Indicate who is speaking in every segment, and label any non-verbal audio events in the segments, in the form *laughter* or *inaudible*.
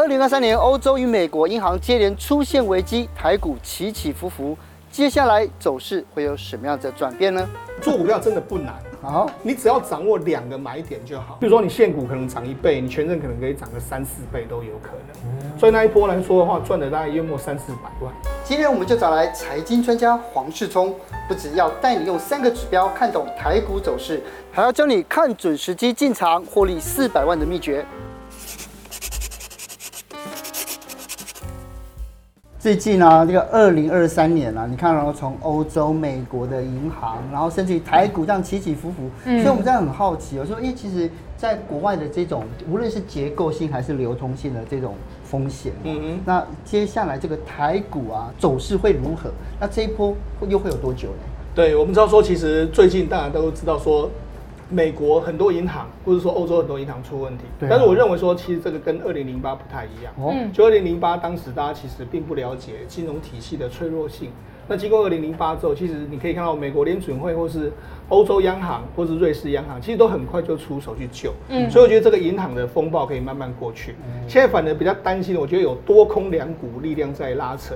Speaker 1: 二零二三年，欧洲与美国银行接连出现危机，台股起起伏伏，接下来走势会有什么样的转变呢？
Speaker 2: 做股票真的不难，啊，你只要掌握两个买点就好。比如说你现股可能涨一倍，你权证可能可以涨个三四倍都有可能。所以那一波来说的话，赚了大概约莫三四百万。
Speaker 1: 今天我们就找来财经专家黄世聪，不只要带你用三个指标看懂台股走势，还要教你看准时机进场获利四百万的秘诀。最近呢、啊，这个二零二三年啊，你看然后从欧洲、美国的银行，然后甚至于台股这样起起伏伏，嗯、所以我们在很好奇，我说，哎，其实，在国外的这种，无论是结构性还是流通性的这种风险，嗯嗯，那接下来这个台股啊，走势会如何？那这一波又会有多久呢？
Speaker 2: 对，我们知道说，其实最近大家都知道说。美国很多银行，或者说欧洲很多银行出问题，但是我认为说，其实这个跟二零零八不太一样。嗯，就二零零八当时大家其实并不了解金融体系的脆弱性。那经过二零零八之后，其实你可以看到美国联准会，或是欧洲央行，或是瑞士央行，其实都很快就出手去救。嗯，所以我觉得这个银行的风暴可以慢慢过去。现在反而比较担心的，我觉得有多空两股力量在拉扯。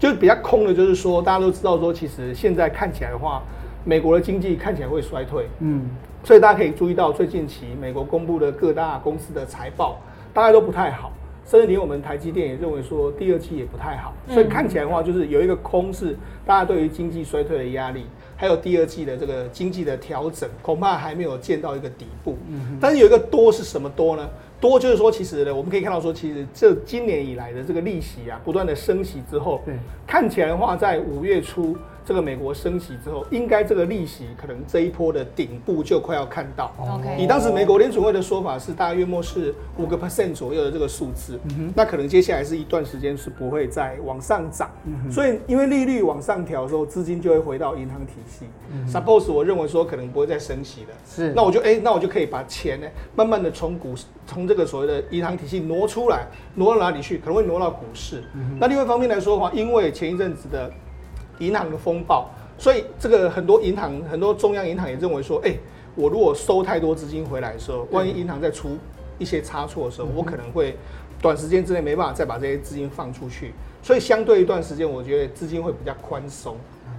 Speaker 2: 就是比较空的，就是说大家都知道说，其实现在看起来的话，美国的经济看起来会衰退。嗯。所以大家可以注意到，最近期美国公布的各大公司的财报，大概都不太好。甚至连我们台积电也认为说，第二季也不太好。所以看起来的话，就是有一个空是大家对于经济衰退的压力，还有第二季的这个经济的调整，恐怕还没有见到一个底部。嗯但是有一个多是什么多呢？多就是说，其实呢，我们可以看到说，其实这今年以来的这个利息啊，不断的升息之后，看起来的话，在五月初。这个美国升息之后，应该这个利息可能这一波的顶部就快要看到。以当时美国联储会的说法是，大约莫是五个 percent 左右的这个数字，嗯，那可能接下来是一段时间是不会再往上涨。嗯。所以因为利率往上调的时候，资金就会回到银行体系。嗯。Suppose 我认为说可能不会再升息了。是。那我就哎，那我就可以把钱呢，慢慢的从股从这个所谓的银行体系挪出来，挪到哪里去？可能会挪到股市。嗯。那另外一方面来说的话，因为前一阵子的。银行的风暴，所以这个很多银行、很多中央银行也认为说，哎，我如果收太多资金回来的时候，万一银行再出一些差错的时候，我可能会短时间之内没办法再把这些资金放出去，所以相对一段时间，我觉得资金会比较宽松。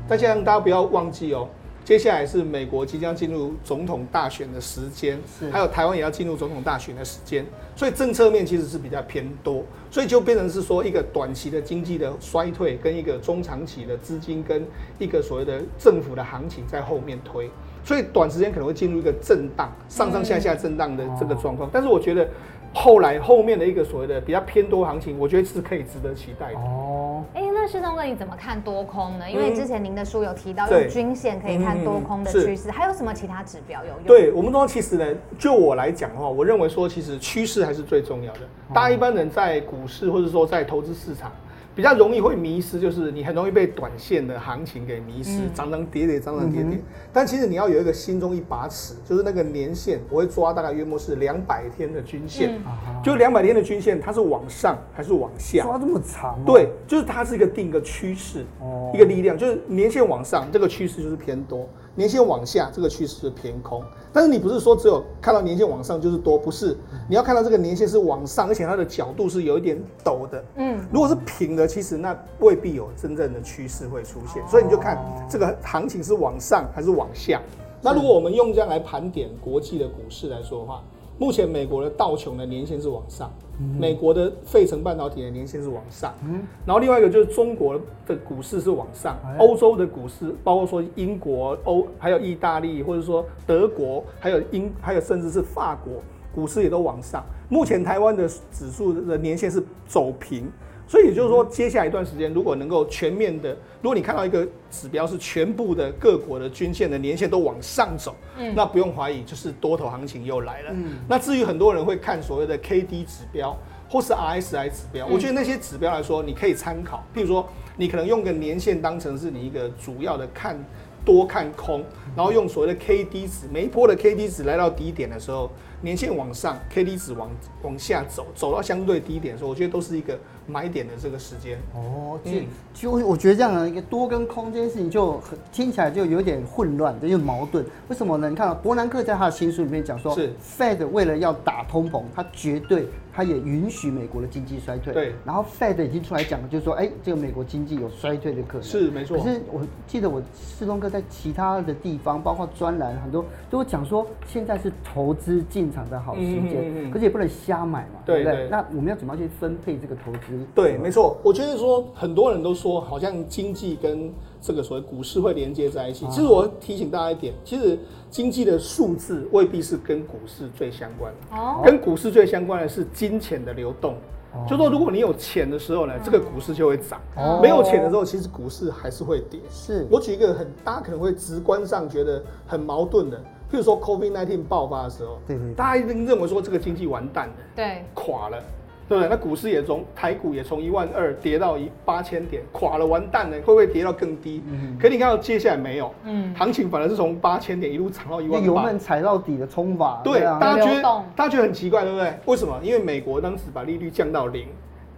Speaker 2: 但现在大家不要忘记哦。接下来是美国即将进入总统大选的时间，还有台湾也要进入总统大选的时间，所以政策面其实是比较偏多，所以就变成是说一个短期的经济的衰退，跟一个中长期的资金跟一个所谓的政府的行情在后面推，所以短时间可能会进入一个震荡，上上下下震荡的这个状况，但是我觉得。后来后面的一个所谓的比较偏多行情，我觉得是可以值得期待的。
Speaker 3: 哦，哎，那世东哥你怎么看多空呢？因为之前您的书有提到用均线可以看多空的趋势，还有什么其他指标有用？
Speaker 2: 对我们说，其实呢，就我来讲的话，我认为说，其实趋势还是最重要的。大家一般人在股市或者说在投资市场。比较容易会迷失，就是你很容易被短线的行情给迷失，涨涨跌跌，涨涨跌跌。但其实你要有一个心中一把尺，就是那个年线，我会抓大概约莫是两百天的均线，就两百天的均线，它是往上还是往下？
Speaker 1: 抓这么长？
Speaker 2: 对，就是它是一个定个趋势，一个力量，就是年线往上，这个趋势就是偏多。年线往下，这个趋势是偏空，但是你不是说只有看到年线往上就是多，不是，你要看到这个年线是往上，而且它的角度是有一点陡的，嗯，如果是平的，其实那未必有真正的趋势会出现，所以你就看这个行情是往上还是往下。那如果我们用这样来盘点国际的股市来说的话。目前美国的道琼的年限是往上，美国的费城半导体的年限是往上，然后另外一个就是中国的股市是往上，欧洲的股市包括说英国、欧还有意大利或者说德国，还有英还有甚至是法国股市也都往上。目前台湾的指数的年限是走平。所以也就是说，接下来一段时间，如果能够全面的，如果你看到一个指标是全部的各国的均线的年线都往上走，嗯，那不用怀疑，就是多头行情又来了。嗯，那至于很多人会看所谓的 K D 指标或是 R S I 指标，我觉得那些指标来说，你可以参考。譬如说，你可能用个年线当成是你一个主要的看多看空，然后用所谓的 K D 值，每一波的 K D 值来到低点的时候。年线往上，K D 值往往下走，走到相对低点的时候，我觉得都是一个买点的这个时间。
Speaker 1: 哦，嗯，就我觉得这样的一个多跟空这件事情就很听起来就有点混乱，就有点矛盾。为什么呢？你看伯南克在他的新书里面讲说，是 Fed 为了要打通膨，他绝对。他也允许美国的经济衰退，
Speaker 2: 对。
Speaker 1: 然后 Fed 已经出来讲了，就是说，哎，这个美国经济有衰退的可能，
Speaker 2: 是没错。
Speaker 1: 可是我记得我世东哥在其他的地方，包括专栏很多都讲说，现在是投资进场的好时间，嗯嗯嗯，可是也不能瞎买嘛，对，不对？那我们要怎么样去分配这个投资？
Speaker 2: 对，没错。我觉得说很多人都说，好像经济跟这个所谓股市会连接在一起。其实我提醒大家一点，其实经济的数字未必是跟股市最相关的。哦。跟股市最相关的是金钱的流动。哦。就说如果你有钱的时候呢，这个股市就会涨。哦。没有钱的时候，其实股市还是会跌。
Speaker 1: 是。
Speaker 2: 我举一个很大家可能会直观上觉得很矛盾的，譬如说 COVID-19 爆发的时候，对对。大家一定认为说这个经济完蛋了。
Speaker 3: 对。
Speaker 2: 垮了。对不对？那股市也从台股也从一万二跌到一八千点，垮了，完蛋了，会不会跌到更低？嗯，可你看到接下来没有，嗯，行情反而是从八千点一路涨到一万八，
Speaker 1: 油门踩到底的冲法。
Speaker 2: 对，大家觉得大家觉得很奇怪，对不对？为什么？因为美国当时把利率降到零，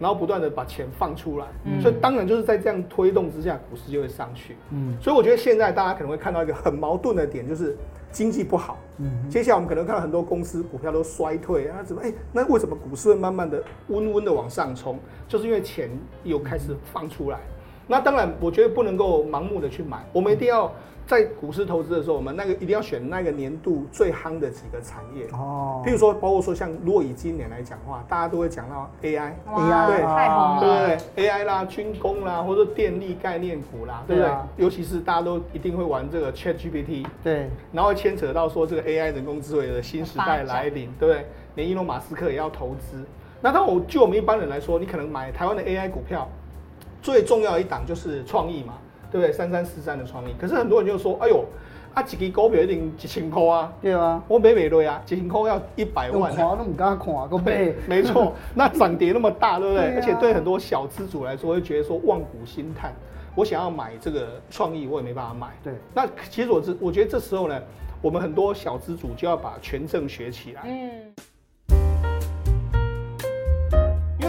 Speaker 2: 然后不断的把钱放出来，嗯，所以当然就是在这样推动之下，股市就会上去。嗯，所以我觉得现在大家可能会看到一个很矛盾的点，就是。经济不好，嗯，接下来我们可能看到很多公司股票都衰退啊，怎么？哎，那为什么股市会慢慢的温温的往上冲？就是因为钱又开始放出来。那当然，我觉得不能够盲目的去买，我们一定要。在股市投资的时候，我们那个一定要选那个年度最夯的几个产业哦。譬如说，包括说像如果以今年来讲的话，大家都会讲到 AI，AI 对，
Speaker 3: 太红了，
Speaker 2: 对不对？AI 啦，军工啦，或者电力概念股啦，对不对？尤其是大家都一定会玩这个 ChatGPT，
Speaker 1: 对，
Speaker 2: 然后牵扯到说这个 AI 人工智慧的新时代来临，对不对？连伊隆马斯克也要投资。那当我就我们一般人来说，你可能买台湾的 AI 股票，最重要的一档就是创意嘛。对不对？三三四三的创意，可是很多人就说：“哎呦，啊，一支股票一定几千块啊？”
Speaker 1: 对啊，
Speaker 2: 我买不对啊，几千块要一百万。
Speaker 1: 看都不敢看，都买。*laughs*
Speaker 2: 没错，那涨跌那么大，对不对？而且对很多小资主来说，会觉得说望股兴叹。我想要买这个创意，我也没办法买。
Speaker 1: 对，
Speaker 2: 那其实我这我觉得这时候呢，我们很多小资主就要把权证学起来。嗯。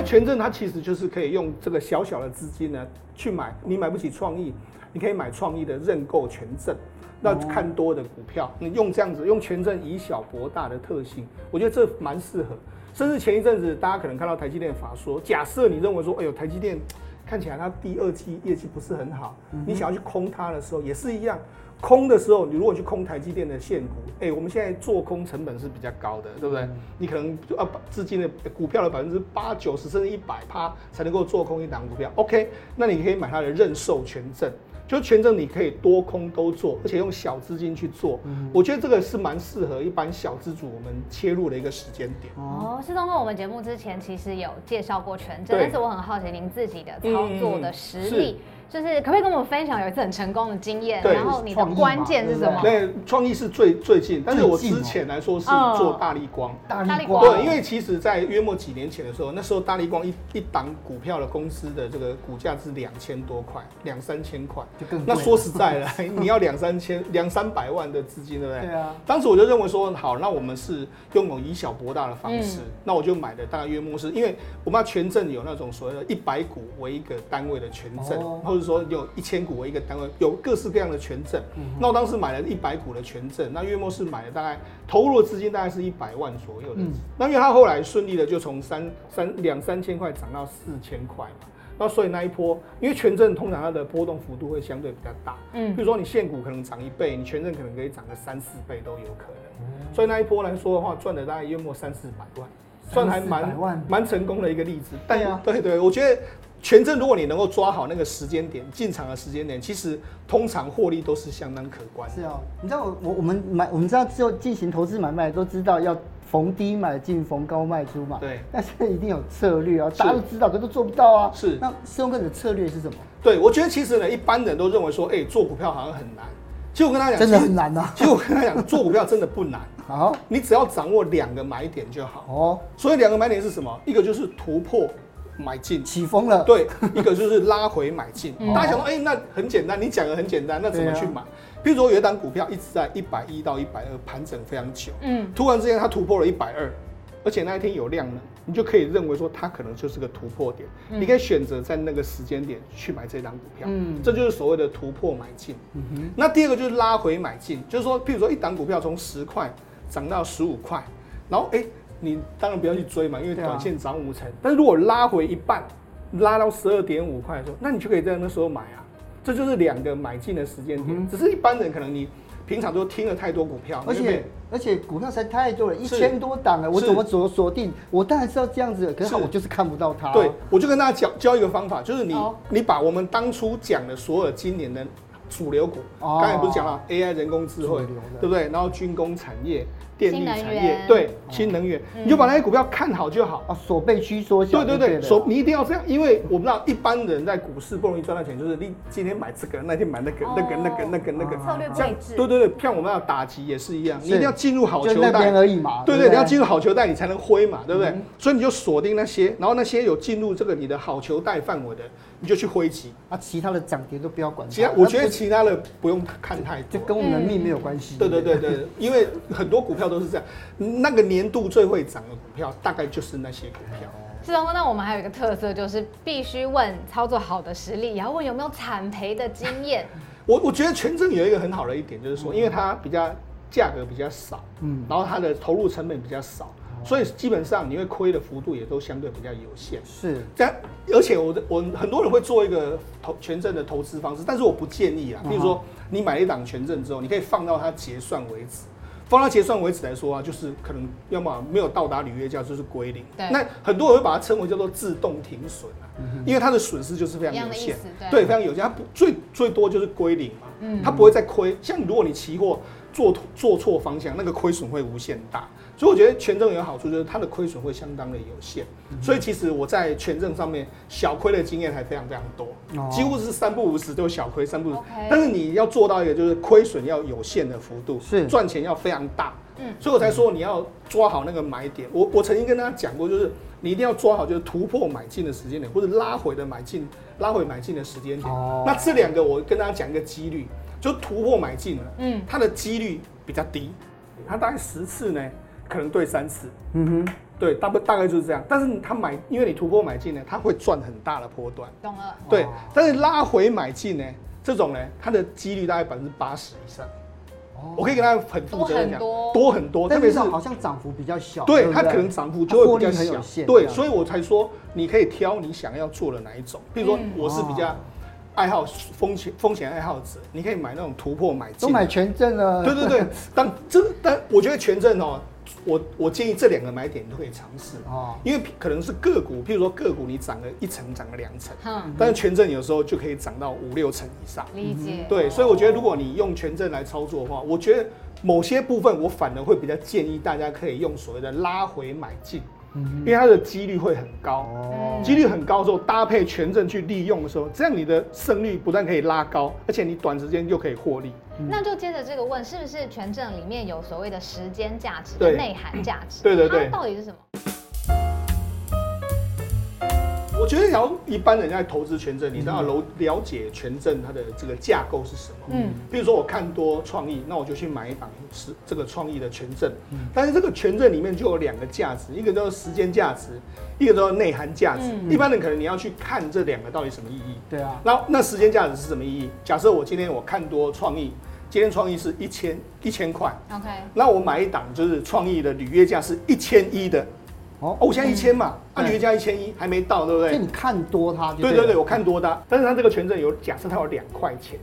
Speaker 2: 权证它其实就是可以用这个小小的资金呢去买，你买不起创意，你可以买创意的认购权证，那看多的股票，你用这样子用权证以小博大的特性，我觉得这蛮适合。甚至前一阵子大家可能看到台积电法说，假设你认为说，哎呦台积电看起来它第二季业绩不是很好，你想要去空它的时候也是一样。空的时候，你如果去空台积电的现股，哎、欸，我们现在做空成本是比较高的，对不对？嗯、你可能就要把资金的股票的百分之八九十甚至一百趴才能够做空一档股票。OK，那你可以买它的认售权证，就权证你可以多空都做，而且用小资金去做。嗯、我觉得这个是蛮适合一般小资主我们切入的一个时间点。
Speaker 3: 哦，是通过，我们节目之前其实有介绍过权证，但是我很好奇您自己的操作的实力。嗯就是可不可以跟我们分享有一次很成功的经验？对然后你的关键是什么？
Speaker 2: 对，创意是最最近，但是我之前来说是做大立光。
Speaker 1: 大立光。
Speaker 2: 对，因为其实，在约莫几年前的时候，那时候大立光一一档股票的公司的这个股价是两千多块，两三千块。就更那说实在的，*laughs* 你要两三千、两三百万的资金，对不对？
Speaker 1: 对啊。
Speaker 2: 当时我就认为说，好，那我们是用以小博大的方式，嗯、那我就买的大概约莫是，因为我们要权证有那种所谓的一百股为一个单位的权证，哦、或者说有一千。股为一个单位，有各式各样的权证。嗯、那我当时买了一百股的权证，那月末是买了大概投入的资金大概是一百万左右的。嗯、那因为他后来顺利的就从三三两三千块涨到四千块嘛，那所以那一波，因为权证通常它的波动幅度会相对比较大。嗯，比如说你现股可能涨一倍，你权证可能可以涨个三四倍都有可能。嗯、所以那一波来说的话，赚了大概月末三四百万，算还蛮蛮成功的一个例子。但呀，对对，我觉得。权证，如果你能够抓好那个时间点进场的时间点，其实通常获利都是相当可观。
Speaker 1: 是哦，你知道我我我们买，我们知道只有进行投资买卖都知道要逢低买进，逢高卖出嘛。
Speaker 2: 对。
Speaker 1: 但是一定有策略啊，大家都知道，可都做不到啊。
Speaker 2: 是。
Speaker 1: 那世东哥的策略是什么？
Speaker 2: 对，我觉得其实呢，一般人都认为说，哎，做股票好像很难。其实我跟他讲，
Speaker 1: 真的很难啊。
Speaker 2: 其实我跟他讲，做股票真的不难。*laughs* 好，你只要掌握两个买点就好。哦。所以两个买点是什么？一个就是突破。买进，
Speaker 1: 起风了。
Speaker 2: 对，一个就是拉回买进。大家想说，哎，那很简单，你讲的很简单，那怎么去买？譬如说有一档股票一直在一百一到一百二盘整非常久，嗯，突然之间它突破了一百二，而且那一天有量呢，你就可以认为说它可能就是个突破点，你可以选择在那个时间点去买这档股票，嗯，这就是所谓的突破买进。那第二个就是拉回买进，就是说譬如说一档股票从十块涨到十五块，然后哎。你当然不要去追嘛，因为短线涨五成。但是如果拉回一半，拉到十二点五块的时候，那你就可以在那时候买啊。这就是两个买进的时间点。只是一般人可能你平常都听了太多股票，
Speaker 1: 而且而且股票实在太多了，一千多档了，我怎么锁锁定？我当然知道这样子，可是我就是看不到它。
Speaker 2: 对，我就跟大家教教一个方法，就是你你把我们当初讲的所有今年的主流股，刚才不是讲了 AI 人工智慧，对不对？然后军工产业。电力产业对新能源，你就把那些股票看好就好啊，
Speaker 1: 锁倍区缩小。
Speaker 2: 对对对，锁你一定要这样，因为我们知道一般人在股市不容易赚到钱，就是你今天买这个，那天买那个，那个那个那个那个
Speaker 3: 策略配置。
Speaker 2: 对对对，像我们要打击也是一样，你一定要进入好球
Speaker 1: 带。而已嘛。
Speaker 2: 对对，你要进入好球带，你才能挥嘛，对不对？所以你就锁定那些，然后那些有进入这个你的好球带范围的，你就去挥击。
Speaker 1: 啊，其他的涨跌都不要管。
Speaker 2: 其他我觉得其他的不用看太多，
Speaker 1: 就跟我们的命没有关系。
Speaker 2: 对对对对，因为很多股票都是这样。那个年度最会涨的股票，大概就是那些股票。
Speaker 3: 是哦，那我们还有一个特色，就是必须问操作好的实力，也要问有没有惨赔的经验。*laughs*
Speaker 2: 我我觉得权证有一个很好的一点，就是说，因为它比较价格比较少，嗯，然后它的投入成本比较少，所以基本上你会亏的幅度也都相对比较有限。
Speaker 1: 是
Speaker 2: 这样，而且我我很多人会做一个投权证的投资方式，但是我不建议啊。比如说，你买一档权证之后，你可以放到它结算为止。放到结算为止来说啊，就是可能要么没有到达履约价，就是归零。对。那很多人会把它称为叫做自动停损啊，因为它的损失就是非常有限，对，非常有限。它不最最多就是归零嘛，嗯，它不会再亏。像如果你期货做做错方向，那个亏损会无限大。所以我觉得权证有好处，就是它的亏损会相当的有限。所以其实我在权证上面小亏的经验还非常非常多，几乎是三不五时都小亏，三不。但是你要做到一个就是亏损要有限的幅度，是赚钱要非常大。嗯，所以我才说你要抓好那个买点。我我曾经跟大家讲过，就是你一定要抓好就是突破买进的时间点，或者拉回的买进拉回买进的时间点。哦，那这两个我跟大家讲一个几率，就突破买进了，嗯，它的几率比较低，它大概十次呢。可能对三次，嗯哼，对，大不大概就是这样。但是他买，因为你突破买进呢，他会赚很大的波段。
Speaker 3: 懂了。
Speaker 2: 对，但是拉回买进呢，这种呢，它的几率大概百分之八十以上。哦。我可以跟他很负责任讲，多很多，
Speaker 1: 特别是好像涨幅比较小。
Speaker 2: 对，它可能涨幅就会比较小。对，所以我才说你可以挑你想要做的哪一种。比如说我是比较爱好风险风险爱好者，你可以买那种突破买进。
Speaker 1: 都买权证了。
Speaker 2: 对对对，但这但我觉得权证哦。我我建议这两个买点你都可以尝试哦，因为可能是个股，譬如说个股你涨了一层，涨了两层，嗯，但是权证有时候就可以涨到五六层以上。
Speaker 3: 理解。
Speaker 2: 对，所以我觉得如果你用权证来操作的话，我觉得某些部分我反而会比较建议大家可以用所谓的拉回买进。因为它的几率会很高，几率很高之后搭配权证去利用的时候，这样你的胜率不但可以拉高，而且你短时间又可以获利。
Speaker 3: 那就接着这个问，是不是权证里面有所谓的时间价值的内涵价值？
Speaker 2: 对对对，
Speaker 3: 它到底是什么？
Speaker 2: 我觉得，要一般人在投资权证，你都要了了解权证它的这个架构是什么。嗯，比如说我看多创意，那我就去买一档是这个创意的权证。嗯，但是这个权证里面就有两个价值，一个叫做时间价值，一个叫做内涵价值。一般人可能你要去看这两个到底什么意义。对啊。那那时间价值是什么意义？假设我今天我看多创意，今天创意是一千一千块。OK。那我买一档就是创意的履约价是一千一的。哦，我现在一千嘛，按，履约价一千一还没到，对不对？
Speaker 1: 所以你看多它，
Speaker 2: 对对对，我看多它，但是它这个权证有假设它有两块钱，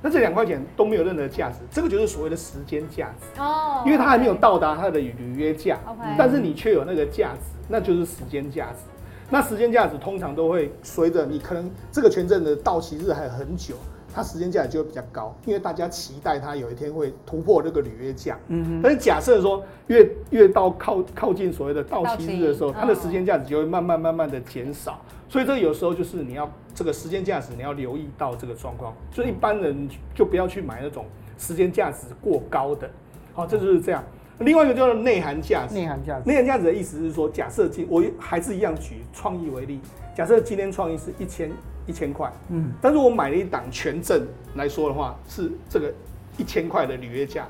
Speaker 2: 那这两块钱都没有任何价值，这个就是所谓的时间价值哦，因为它还没有到达它的履约价但是你却有那个价值，那就是时间价值。那时间价值通常都会随着你可能这个权证的到期日还有很久。它时间价值就会比较高，因为大家期待它有一天会突破这个履约价。嗯哼。但是假设说越越到靠靠近所谓的到期日的时候，它的时间价值就会慢慢慢慢的减少。所以这有时候就是你要这个时间价值你要留意到这个状况。所以一般人就不要去买那种时间价值过高的。好，这就是这样。另外一个叫做内涵价值。
Speaker 1: 内涵价值，
Speaker 2: 内涵价值的意思是说，假设今我还是一样举创意为例，假设今天创意是一千一千块，嗯，但是我买了一档权证来说的话，是这个一千块的履约价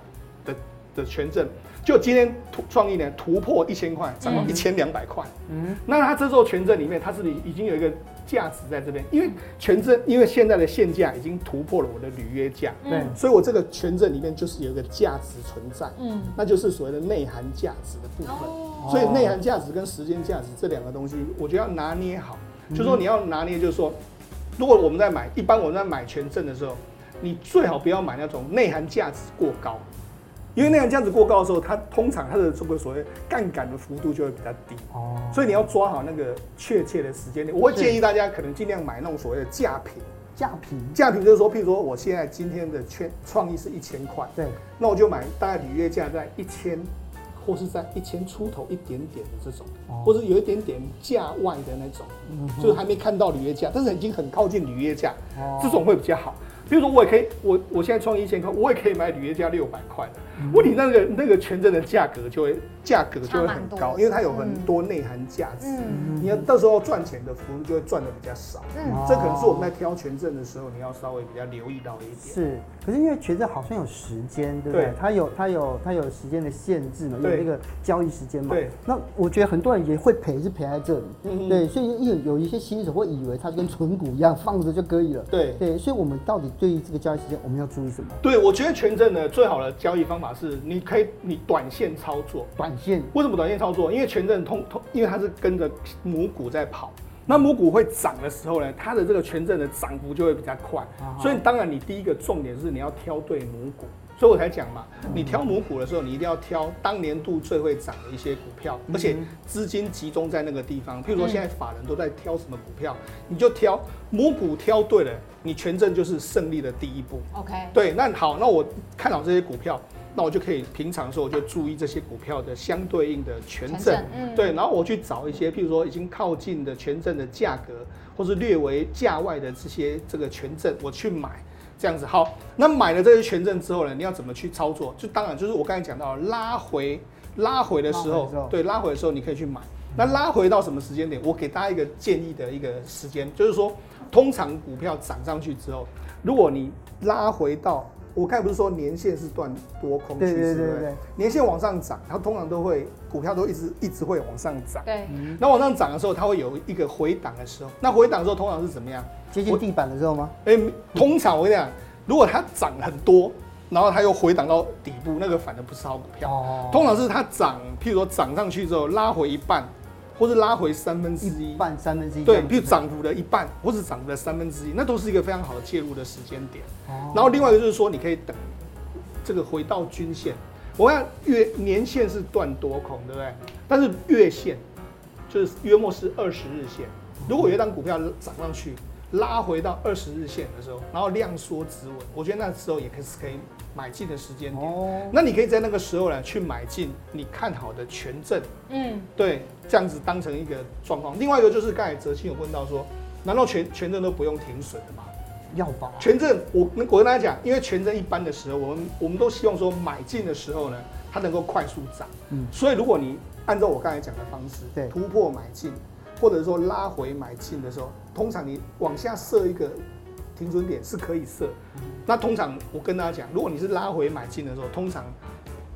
Speaker 2: 的的权证，就今天突创意呢突破一千块，涨到一千两百块，嗯，那它这座权证里面，它是不是已经有一个？价值在这边，因为权证，因为现在的现价已经突破了我的履约价，对，所以我这个权证里面就是有一个价值存在，嗯，那就是所谓的内涵价值的部分。哦、所以内涵价值跟时间价值这两个东西，我觉得要拿捏好，嗯、就是说你要拿捏，就是说，如果我们在买，一般我们在买权证的时候，你最好不要买那种内涵价值过高。因为那样这样子过高的时候，它通常它的这个所谓杠杆的幅度就会比较低。哦，所以你要抓好那个确切的时间点。我会建议大家可能尽量买那种所谓的价品，
Speaker 1: 价平，
Speaker 2: 价平就是说，譬如说我现在今天的券创意是一千块，对，那我就买大概履约价在一千，或是在一千出头一点点的这种，或者有一点点价外的那种，嗯就是还没看到履约价，但是已经很靠近履约价，哦。这种会比较好。比如说，我也可以，我我现在创意一千块，我也可以买履约价六百块的。问题那个那个权证的价格就会价格就会很高，因为它有很多内涵价值。嗯，你要到时候赚钱的幅度就会赚的比较少。嗯，这可能是我们在挑权证的时候，你要稍微比较留意到一点。
Speaker 1: 是，可是因为权证好像有时间，对不对？它有它有它有时间的限制嘛，有那个交易时间嘛。对。那我觉得很多人也会赔，是赔在这里。嗯。对，所以有有一些新手会以为它跟存股一样，放着就可以了。对对，所以我们到底。对于这个交易时间，我们要注意什么？
Speaker 2: 对，我觉得权证的，最好的交易方法是，你可以你短线操作。
Speaker 1: 短线
Speaker 2: 为什么短线操作？因为权证通通，因为它是跟着母股在跑。那母股会涨的时候呢，它的这个权证的涨幅就会比较快。啊、所以当然，你第一个重点是你要挑对母股。所以我才讲嘛，你挑母股的时候，你一定要挑当年度最会涨的一些股票，而且资金集中在那个地方。譬如说，现在法人都在挑什么股票，你就挑母股挑对了，你权证就是胜利的第一步。OK，对，那好，那我看好这些股票，那我就可以平常的时候我就注意这些股票的相对应的权证，嗯对，然后我去找一些譬如说已经靠近的权证的价格，或是略为价外的这些这个权证，我去买。这样子好，那买了这些权证之后呢，你要怎么去操作？就当然就是我刚才讲到拉回，拉回的时候，对，拉回的时候你可以去买。那拉回到什么时间点？我给大家一个建议的一个时间，就是说，通常股票涨上去之后，如果你拉回到，我刚才不是说年线是断多空趋势，对对对对，年线往上涨，它通常都会股票都一直一直会往上涨。对，那往上涨的时候，它会有一个回档的时候。那回档的时候通常是怎么样？
Speaker 1: 接近地板的时候吗？
Speaker 2: 哎、欸，通常我跟你讲，如果它涨很多，然后它又回档到底部，那个反而不是好股票。哦。通常是它涨，譬如说涨上去之后拉回一半，或者拉回三分之一，
Speaker 1: 半三分之一。
Speaker 2: 对，比如涨幅的一半，或者涨幅的三分之一，那都是一个非常好的介入的时间点。哦。然后另外一个就是说，你可以等这个回到均线。我看月年线是断多空，对不对？但是月线就是约莫是二十日线。如果有一张股票涨上去。拉回到二十日线的时候，然后量缩止稳，我觉得那时候也可是可以买进的时间点。哦，那你可以在那个时候呢去买进你看好的权证。嗯，对，这样子当成一个状况。另外一个就是刚才哲清有问到说，难道权权证都不用停损的吗？
Speaker 1: 要吧。
Speaker 2: 权证，我我跟大家讲，因为权证一般的时候，我们我们都希望说买进的时候呢，它能够快速涨。嗯，所以如果你按照我刚才讲的方式，对，突破买进。或者说拉回买进的时候，通常你往下设一个停损点是可以设。那通常我跟大家讲，如果你是拉回买进的时候，通常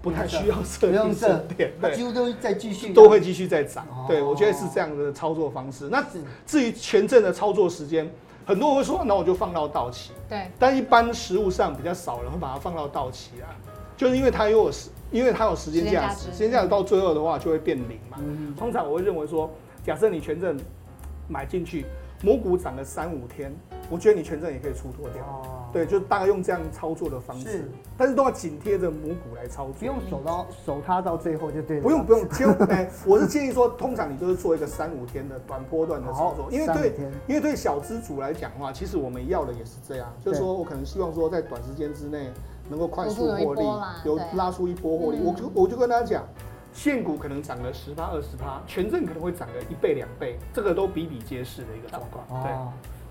Speaker 2: 不太需要设停损点，*laughs* 对，
Speaker 1: 几乎都会在继续，
Speaker 2: 都会继续在涨。对，我觉得是这样的操作方式。那至于权证的操作时间，很多人会说，那我就放到到期。对，但一般实务上比较少人会把它放到到期啊，就是因为它有时，因为它有时间价值，时间价值到最后的话就会变零嘛。通常我会认为说。假设你权证买进去，母股涨了三五天，我觉得你权证也可以出脱掉。哦，对，就大概用这样操作的方式，是。但是都要紧贴着母股来操作，
Speaker 1: 不用守到守它到最后就对了。
Speaker 2: 不用不用，其实 *laughs* 哎，我是建议说，通常你都是做一个三五天的短波段的操作，因为对因为对小资主来讲的话，其实我们要的也是这样，就是说我可能希望说在短时间之内能够快速获利，有拉出一波获利，我就我就跟大家讲。现股可能涨了十趴二十趴，权证可能会涨个一倍两倍，这个都比比皆是的一个状况。对，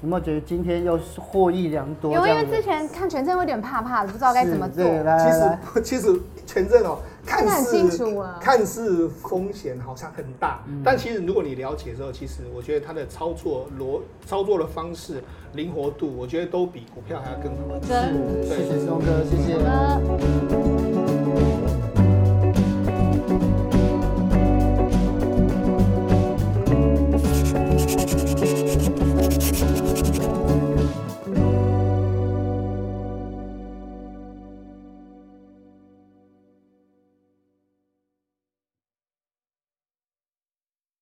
Speaker 1: 有没有觉得今天又是获益良多？
Speaker 3: 有，因为之前看权证有点怕怕的，不知道该怎么做。
Speaker 2: 其实其实权证哦，看似
Speaker 3: 清楚啊
Speaker 2: 看似风险好像很大，嗯、但其实如果你了解之后，其实我觉得它的操作逻操作的方式、灵活度，我觉得都比股票还要更好。
Speaker 3: 真，
Speaker 1: 谢谢思东哥，谢谢。